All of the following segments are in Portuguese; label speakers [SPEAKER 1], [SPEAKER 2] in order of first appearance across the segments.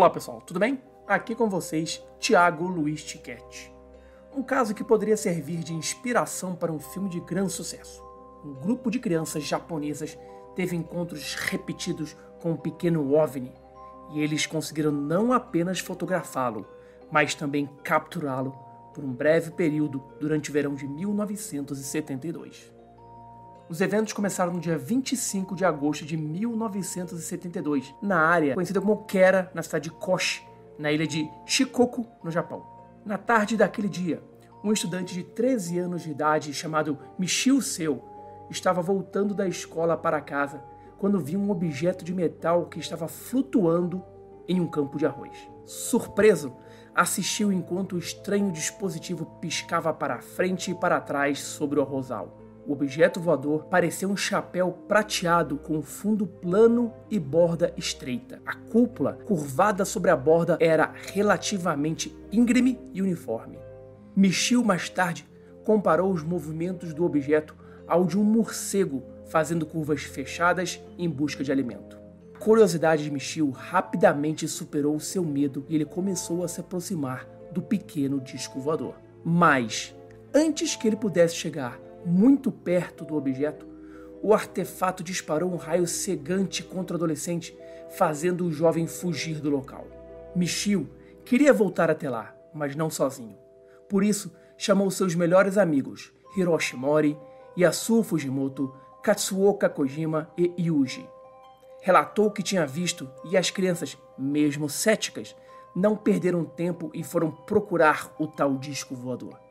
[SPEAKER 1] Olá pessoal, tudo bem? Aqui com vocês, Tiago Luiz Tiquete. Um caso que poderia servir de inspiração para um filme de grande sucesso. Um grupo de crianças japonesas teve encontros repetidos com um pequeno OVNI e eles conseguiram não apenas fotografá-lo, mas também capturá-lo por um breve período durante o verão de 1972. Os eventos começaram no dia 25 de agosto de 1972, na área conhecida como Kera, na cidade de Koshi, na ilha de Shikoku, no Japão. Na tarde daquele dia, um estudante de 13 anos de idade chamado Michio Seu estava voltando da escola para casa quando viu um objeto de metal que estava flutuando em um campo de arroz. Surpreso, assistiu enquanto o estranho dispositivo piscava para frente e para trás sobre o arrozal. O objeto voador parecia um chapéu prateado com fundo plano e borda estreita. A cúpula, curvada sobre a borda, era relativamente íngreme e uniforme. Michio mais tarde comparou os movimentos do objeto ao de um morcego fazendo curvas fechadas em busca de alimento. A curiosidade de Michio rapidamente superou o seu medo e ele começou a se aproximar do pequeno disco voador. Mas, antes que ele pudesse chegar muito perto do objeto, o artefato disparou um raio cegante contra o adolescente, fazendo o jovem fugir do local. Michio queria voltar até lá, mas não sozinho. Por isso, chamou seus melhores amigos, Hiroshi Mori, Yasuo Fujimoto, Katsuoka Kojima e Yuji. Relatou o que tinha visto e as crianças, mesmo céticas, não perderam tempo e foram procurar o tal disco voador.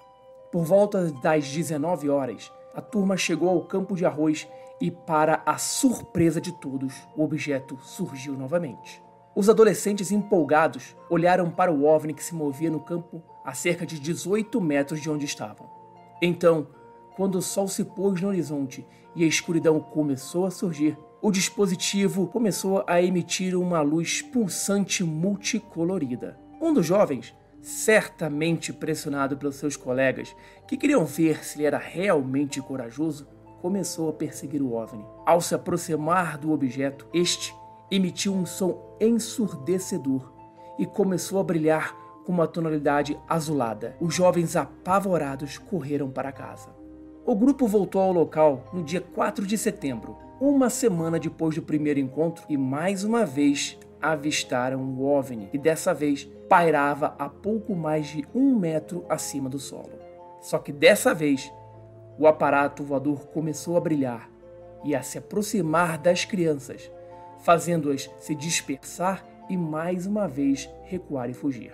[SPEAKER 1] Por volta das 19 horas, a turma chegou ao campo de arroz e, para a surpresa de todos, o objeto surgiu novamente. Os adolescentes empolgados olharam para o OVNI que se movia no campo a cerca de 18 metros de onde estavam. Então, quando o sol se pôs no horizonte e a escuridão começou a surgir, o dispositivo começou a emitir uma luz pulsante multicolorida. Um dos jovens certamente pressionado pelos seus colegas, que queriam ver se ele era realmente corajoso, começou a perseguir o OVNI. Ao se aproximar do objeto, este emitiu um som ensurdecedor e começou a brilhar com uma tonalidade azulada. Os jovens apavorados correram para casa. O grupo voltou ao local no dia 4 de setembro, uma semana depois do primeiro encontro, e mais uma vez avistaram o OVNI, que dessa vez pairava a pouco mais de um metro acima do solo. Só que dessa vez, o aparato voador começou a brilhar e a se aproximar das crianças, fazendo-as se dispersar e mais uma vez recuar e fugir.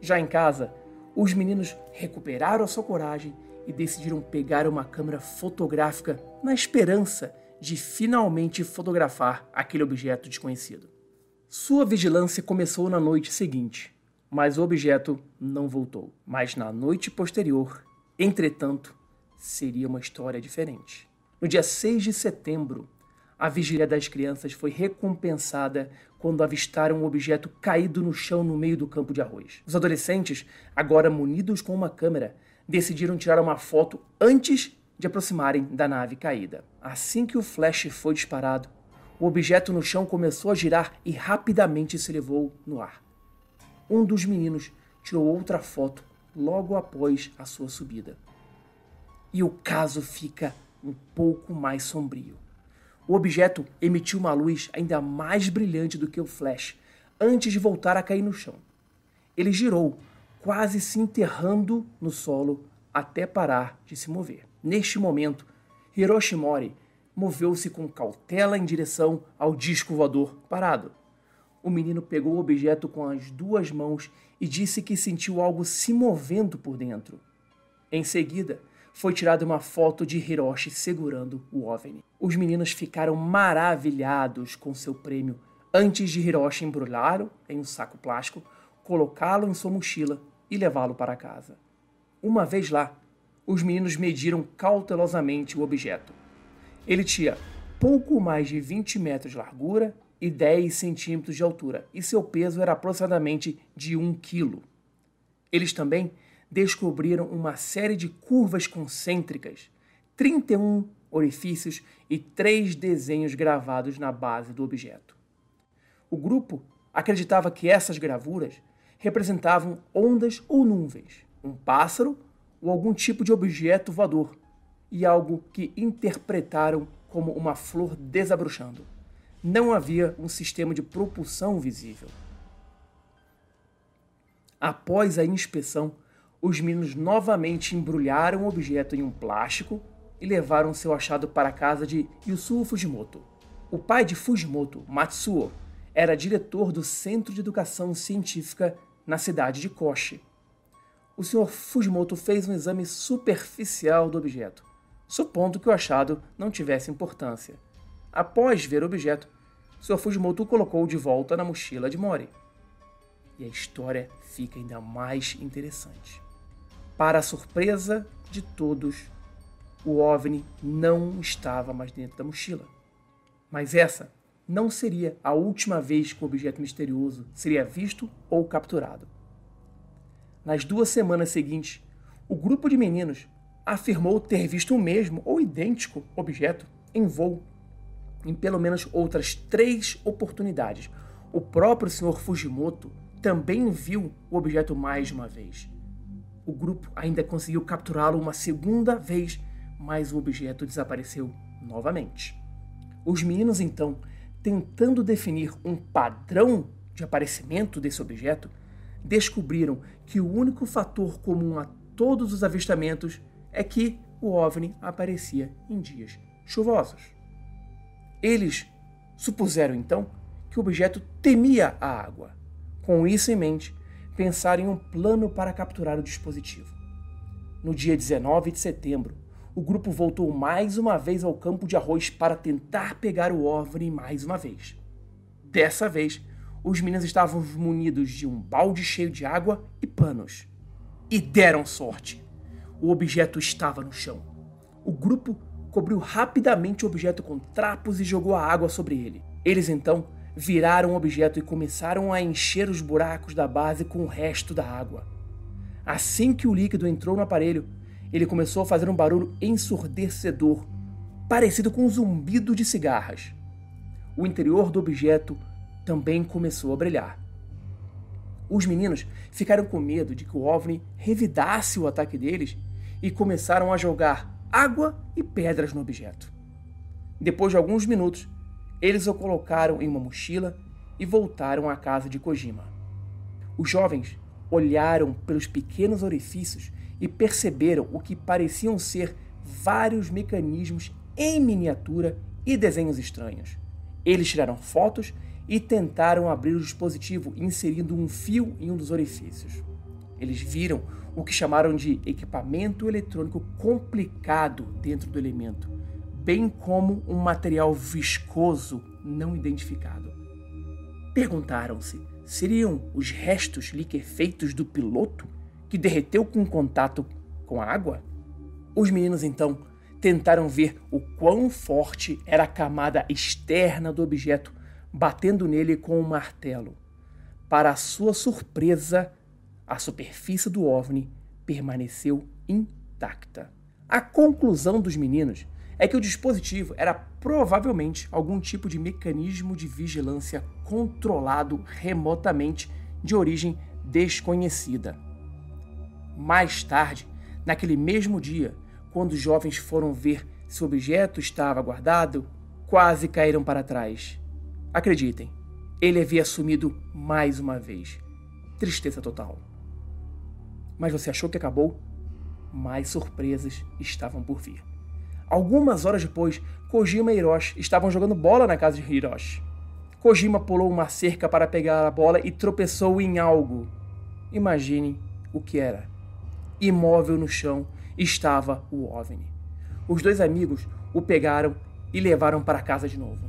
[SPEAKER 1] Já em casa, os meninos recuperaram a sua coragem e decidiram pegar uma câmera fotográfica na esperança de finalmente fotografar aquele objeto desconhecido. Sua vigilância começou na noite seguinte, mas o objeto não voltou. Mas na noite posterior, entretanto, seria uma história diferente. No dia 6 de setembro, a vigília das crianças foi recompensada quando avistaram um objeto caído no chão no meio do campo de arroz. Os adolescentes, agora munidos com uma câmera, decidiram tirar uma foto antes de aproximarem da nave caída. Assim que o flash foi disparado, o objeto no chão começou a girar e rapidamente se elevou no ar. Um dos meninos tirou outra foto logo após a sua subida. E o caso fica um pouco mais sombrio. O objeto emitiu uma luz ainda mais brilhante do que o flash antes de voltar a cair no chão. Ele girou, quase se enterrando no solo até parar de se mover. Neste momento, Hiroshi Mori moveu-se com cautela em direção ao disco voador parado. O menino pegou o objeto com as duas mãos e disse que sentiu algo se movendo por dentro. Em seguida, foi tirada uma foto de Hiroshi segurando o OVNI. Os meninos ficaram maravilhados com seu prêmio antes de Hiroshi embrulhá-lo em um saco plástico, colocá-lo em sua mochila e levá-lo para casa. Uma vez lá, os meninos mediram cautelosamente o objeto. Ele tinha pouco mais de 20 metros de largura e 10 centímetros de altura, e seu peso era aproximadamente de 1 quilo. Eles também descobriram uma série de curvas concêntricas, 31 orifícios e três desenhos gravados na base do objeto. O grupo acreditava que essas gravuras representavam ondas ou nuvens, um pássaro ou algum tipo de objeto voador, e algo que interpretaram como uma flor desabrochando. Não havia um sistema de propulsão visível. Após a inspeção, os meninos novamente embrulharam o objeto em um plástico e levaram seu achado para a casa de Yusuo Fujimoto. O pai de Fujimoto, Matsuo, era diretor do Centro de Educação Científica na cidade de Koshi. O Sr. Fujimoto fez um exame superficial do objeto, supondo que o achado não tivesse importância. Após ver o objeto, Sr. Fujimoto o colocou de volta na mochila de Mori. E a história fica ainda mais interessante. Para a surpresa de todos, o OVNI não estava mais dentro da mochila. Mas essa não seria a última vez que o objeto misterioso seria visto ou capturado. Nas duas semanas seguintes, o grupo de meninos afirmou ter visto o mesmo ou idêntico objeto em voo em pelo menos outras três oportunidades. O próprio Sr. Fujimoto também viu o objeto mais uma vez. O grupo ainda conseguiu capturá-lo uma segunda vez mas o objeto desapareceu novamente. Os meninos, então, tentando definir um padrão de aparecimento desse objeto, descobriram que o único fator comum a todos os avistamentos é que o OVNI aparecia em dias chuvosos. Eles supuseram então que o objeto temia a água. Com isso em mente, pensaram em um plano para capturar o dispositivo. No dia 19 de setembro, o grupo voltou mais uma vez ao campo de arroz para tentar pegar o OVNI mais uma vez. Dessa vez, os meninos estavam munidos de um balde cheio de água e panos. E deram sorte. O objeto estava no chão. O grupo cobriu rapidamente o objeto com trapos e jogou a água sobre ele. Eles então viraram o objeto e começaram a encher os buracos da base com o resto da água. Assim que o líquido entrou no aparelho, ele começou a fazer um barulho ensurdecedor, parecido com um zumbido de cigarras. O interior do objeto também começou a brilhar. Os meninos ficaram com medo de que o OVNI revidasse o ataque deles e começaram a jogar água e pedras no objeto. Depois de alguns minutos, eles o colocaram em uma mochila e voltaram à casa de Kojima. Os jovens olharam pelos pequenos orifícios e perceberam o que pareciam ser vários mecanismos em miniatura e desenhos estranhos. Eles tiraram fotos e tentaram abrir o dispositivo inserindo um fio em um dos orifícios. Eles viram o que chamaram de equipamento eletrônico complicado dentro do elemento, bem como um material viscoso não identificado. Perguntaram-se: seriam os restos liquefeitos do piloto que derreteu com contato com a água? Os meninos então tentaram ver o quão forte era a camada externa do objeto, batendo nele com um martelo. Para sua surpresa, a superfície do OVNI permaneceu intacta. A conclusão dos meninos é que o dispositivo era provavelmente algum tipo de mecanismo de vigilância controlado remotamente de origem desconhecida. Mais tarde, naquele mesmo dia, quando os jovens foram ver se o objeto estava guardado, quase caíram para trás. Acreditem, ele havia sumido mais uma vez. Tristeza total. Mas você achou que acabou? Mais surpresas estavam por vir. Algumas horas depois, Kojima e Hiroshi estavam jogando bola na casa de Hiroshi. Kojima pulou uma cerca para pegar a bola e tropeçou em algo. Imagine o que era imóvel no chão, estava o OVNI. Os dois amigos o pegaram e levaram para casa de novo.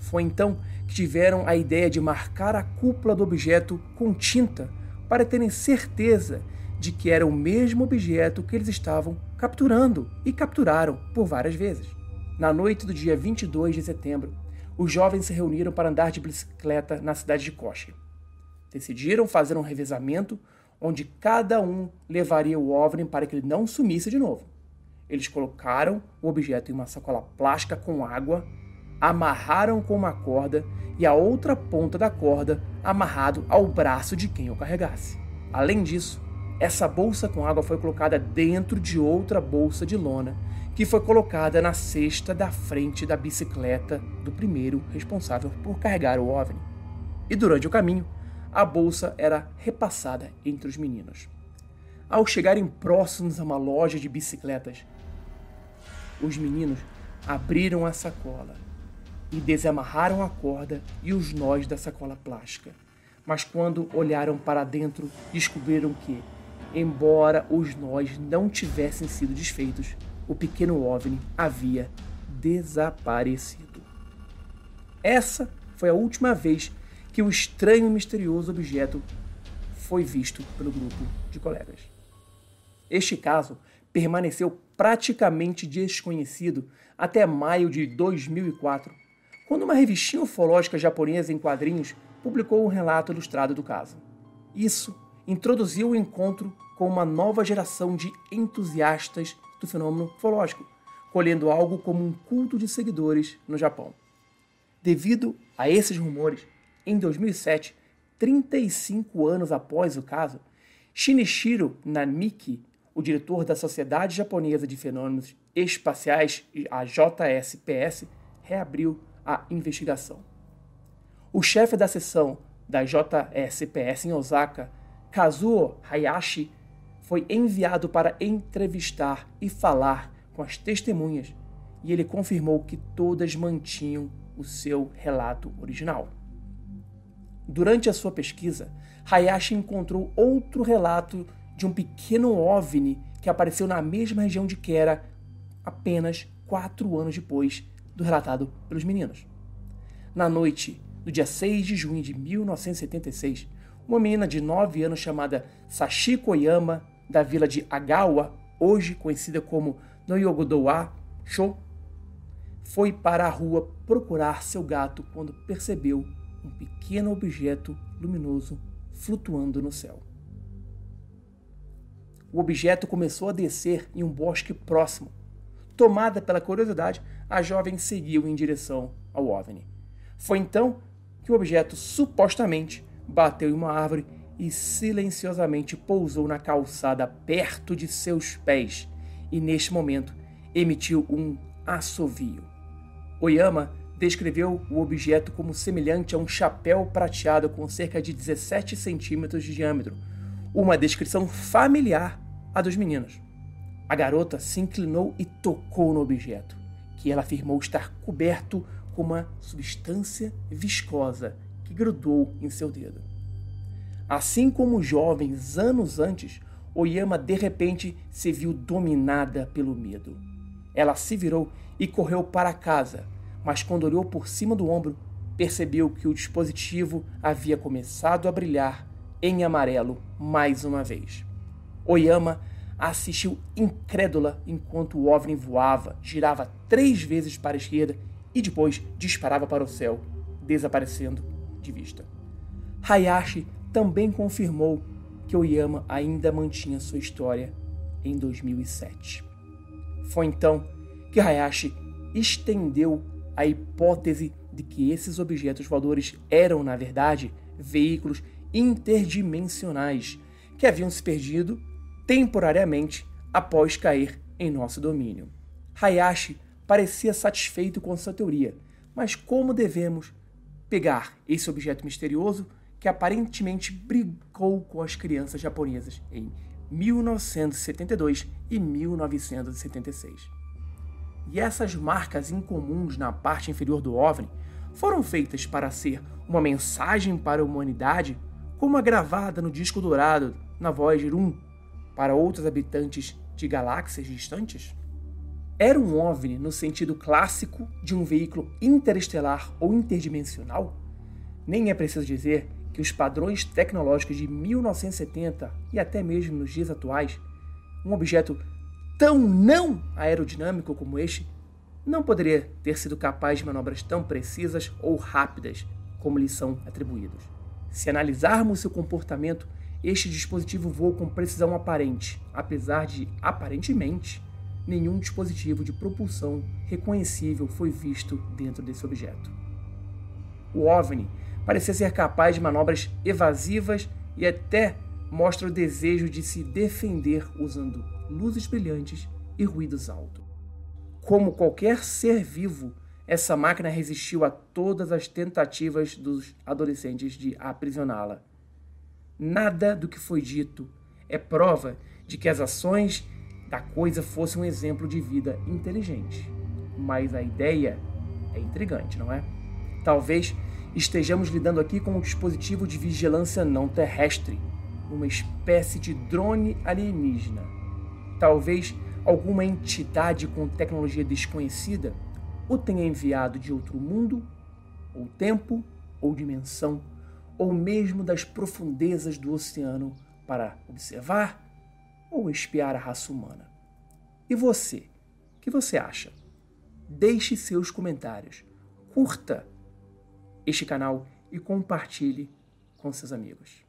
[SPEAKER 1] Foi então que tiveram a ideia de marcar a cúpula do objeto com tinta para terem certeza de que era o mesmo objeto que eles estavam capturando e capturaram por várias vezes. Na noite do dia 22 de setembro, os jovens se reuniram para andar de bicicleta na cidade de Kochi. Decidiram fazer um revezamento onde cada um levaria o OVNI para que ele não sumisse de novo. Eles colocaram o objeto em uma sacola plástica com água, amarraram com uma corda e a outra ponta da corda amarrado ao braço de quem o carregasse. Além disso, essa bolsa com água foi colocada dentro de outra bolsa de lona, que foi colocada na cesta da frente da bicicleta do primeiro responsável por carregar o OVNI. E durante o caminho, a bolsa era repassada entre os meninos. Ao chegarem próximos a uma loja de bicicletas, os meninos abriram a sacola e desamarraram a corda e os nós da sacola plástica. Mas quando olharam para dentro, descobriram que, embora os nós não tivessem sido desfeitos, o pequeno OVNI havia desaparecido. Essa foi a última vez que o estranho e misterioso objeto foi visto pelo grupo de colegas. Este caso permaneceu praticamente desconhecido até maio de 2004, quando uma revistinha ufológica japonesa em quadrinhos publicou um relato ilustrado do caso. Isso introduziu o encontro com uma nova geração de entusiastas do fenômeno ufológico, colhendo algo como um culto de seguidores no Japão. Devido a esses rumores, em 2007, 35 anos após o caso, Shinichiro Namiki, o diretor da Sociedade Japonesa de Fenômenos Espaciais, a JSPS, reabriu a investigação. O chefe da seção da JSPS em Osaka, Kazuo Hayashi, foi enviado para entrevistar e falar com as testemunhas, e ele confirmou que todas mantinham o seu relato original. Durante a sua pesquisa, Hayashi encontrou outro relato de um pequeno OVNI que apareceu na mesma região de Kera apenas quatro anos depois do relatado pelos meninos. Na noite do dia 6 de junho de 1976, uma menina de 9 anos chamada Sashiko Oyama da vila de Agawa, hoje conhecida como Noyogodowa Sho, foi para a rua procurar seu gato quando percebeu um pequeno objeto luminoso flutuando no céu. O objeto começou a descer em um bosque próximo. Tomada pela curiosidade, a jovem seguiu em direção ao OVNI. Foi então que o objeto supostamente bateu em uma árvore e silenciosamente pousou na calçada perto de seus pés e, neste momento, emitiu um assovio. Oyama descreveu o objeto como semelhante a um chapéu prateado com cerca de 17 centímetros de diâmetro, uma descrição familiar à dos meninos. A garota se inclinou e tocou no objeto, que ela afirmou estar coberto com uma substância viscosa que grudou em seu dedo. Assim como os jovens anos antes, Oyama de repente se viu dominada pelo medo. Ela se virou e correu para casa, mas quando olhou por cima do ombro, percebeu que o dispositivo havia começado a brilhar em amarelo mais uma vez. Oyama assistiu incrédula enquanto o OVNI voava, girava três vezes para a esquerda e depois disparava para o céu, desaparecendo de vista. Hayashi também confirmou que Oyama ainda mantinha sua história em 2007. Foi então que Hayashi estendeu a hipótese de que esses objetos voadores eram, na verdade, veículos interdimensionais que haviam se perdido temporariamente após cair em nosso domínio. Hayashi parecia satisfeito com sua teoria, mas como devemos pegar esse objeto misterioso que aparentemente brigou com as crianças japonesas em 1972 e 1976. E essas marcas incomuns na parte inferior do OVNI foram feitas para ser uma mensagem para a humanidade, como a gravada no disco dourado na Voyager 1 para outros habitantes de galáxias distantes? Era um OVNI no sentido clássico de um veículo interestelar ou interdimensional? Nem é preciso dizer que os padrões tecnológicos de 1970 e até mesmo nos dias atuais, um objeto tão não aerodinâmico como este não poderia ter sido capaz de manobras tão precisas ou rápidas como lhe são atribuídas. Se analisarmos seu comportamento, este dispositivo voa com precisão aparente, apesar de, aparentemente, nenhum dispositivo de propulsão reconhecível foi visto dentro desse objeto. O OVNI parecia ser capaz de manobras evasivas e até mostra o desejo de se defender usando luzes brilhantes e ruídos altos. Como qualquer ser vivo, essa máquina resistiu a todas as tentativas dos adolescentes de aprisioná-la. Nada do que foi dito é prova de que as ações da coisa fossem um exemplo de vida inteligente. Mas a ideia é intrigante, não é? Talvez estejamos lidando aqui com um dispositivo de vigilância não terrestre, uma espécie de drone alienígena. Talvez alguma entidade com tecnologia desconhecida o tenha enviado de outro mundo, ou tempo, ou dimensão, ou mesmo das profundezas do oceano para observar ou espiar a raça humana. E você? O que você acha? Deixe seus comentários, curta este canal e compartilhe com seus amigos.